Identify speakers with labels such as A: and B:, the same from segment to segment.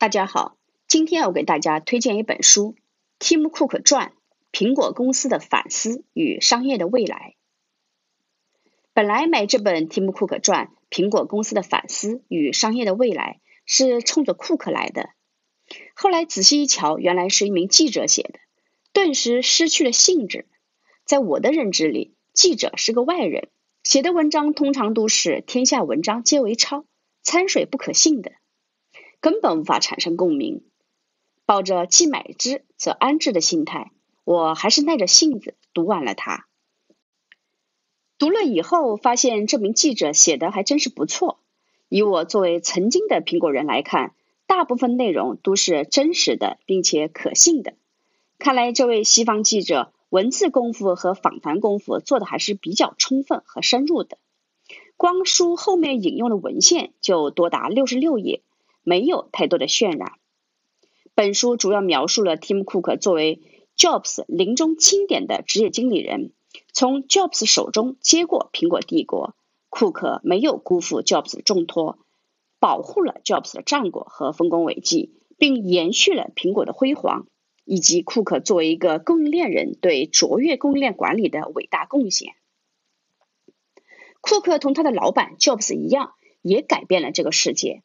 A: 大家好，今天我给大家推荐一本书《Tim Cook 传：苹果公司的反思与商业的未来》。本来买这本《Tim Cook 传：苹果公司的反思与商业的未来》是冲着库克来的，后来仔细一瞧，原来是一名记者写的，顿时失去了兴致。在我的认知里，记者是个外人，写的文章通常都是天下文章皆为抄，掺水不可信的。根本无法产生共鸣。抱着既买之则安之的心态，我还是耐着性子读完了它。读了以后，发现这名记者写的还真是不错。以我作为曾经的苹果人来看，大部分内容都是真实的，并且可信的。看来这位西方记者文字功夫和访谈功夫做的还是比较充分和深入的。光书后面引用的文献就多达六十六页。没有太多的渲染。本书主要描述了 Tim Cook 作为 Jobs 临终钦点的职业经理人，从 Jobs 手中接过苹果帝国。库克没有辜负 Jobs 的重托，保护了 Jobs 的战果和丰功伟绩，并延续了苹果的辉煌，以及库克作为一个供应链人对卓越供应链管理的伟大贡献。库克同他的老板 Jobs 一样，也改变了这个世界。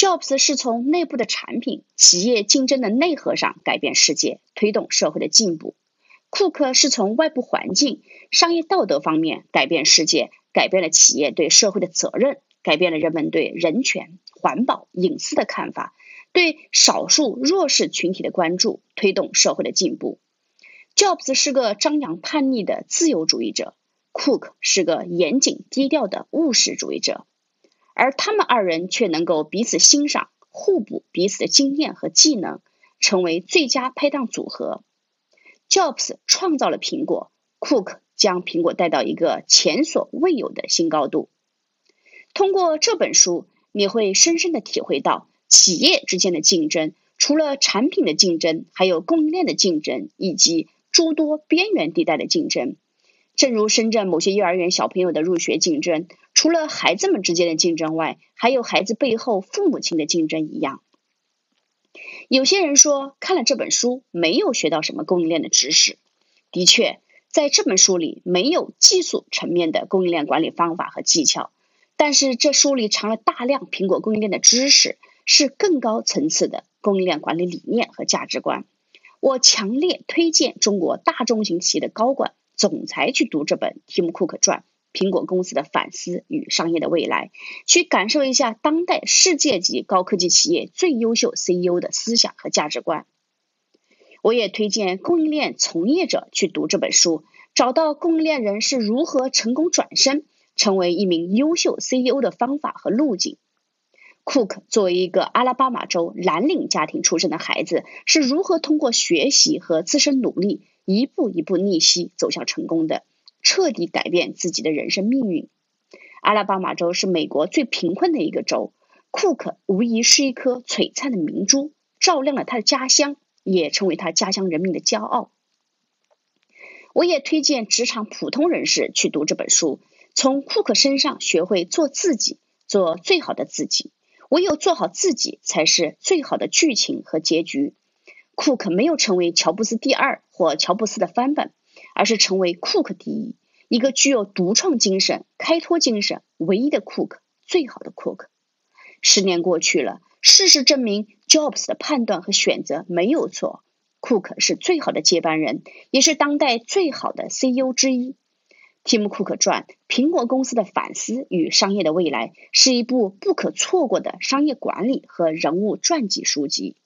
A: Jobs 是从内部的产品、企业竞争的内核上改变世界，推动社会的进步。库克是从外部环境、商业道德方面改变世界，改变了企业对社会的责任，改变了人们对人权、环保、隐私的看法，对少数弱势群体的关注，推动社会的进步。Jobs 是个张扬叛逆的自由主义者，Cook 是个严谨低调的务实主义者。而他们二人却能够彼此欣赏、互补彼此的经验和技能，成为最佳拍档组合。Jobs 创造了苹果，Cook 将苹果带到一个前所未有的新高度。通过这本书，你会深深的体会到企业之间的竞争，除了产品的竞争，还有供应链的竞争，以及诸多边缘地带的竞争。正如深圳某些幼儿园小朋友的入学竞争。除了孩子们之间的竞争外，还有孩子背后父母亲的竞争一样。有些人说看了这本书没有学到什么供应链的知识。的确，在这本书里没有技术层面的供应链管理方法和技巧，但是这书里藏了大量苹果供应链的知识，是更高层次的供应链管理理念和价值观。我强烈推荐中国大中型企业的高管、总裁去读这本《提姆·库克传》。苹果公司的反思与商业的未来，去感受一下当代世界级高科技企业最优秀 CEO 的思想和价值观。我也推荐供应链从业者去读这本书，找到供应链人是如何成功转身成为一名优秀 CEO 的方法和路径。库克作为一个阿拉巴马州蓝领家庭出身的孩子，是如何通过学习和自身努力，一步一步逆袭走向成功的。彻底改变自己的人生命运。阿拉巴马州是美国最贫困的一个州，库克无疑是一颗璀璨的明珠，照亮了他的家乡，也成为他家乡人民的骄傲。我也推荐职场普通人士去读这本书，从库克身上学会做自己，做最好的自己。唯有做好自己，才是最好的剧情和结局。库克没有成为乔布斯第二或乔布斯的翻版。而是成为库克第一，一个具有独创精神、开拓精神唯一的库克，最好的库克。十年过去了，事实证明，Jobs 的判断和选择没有错，库克是最好的接班人，也是当代最好的 CEO 之一。《Tim Cook 传：苹果公司的反思与商业的未来》是一部不可错过的商业管理和人物传记书籍。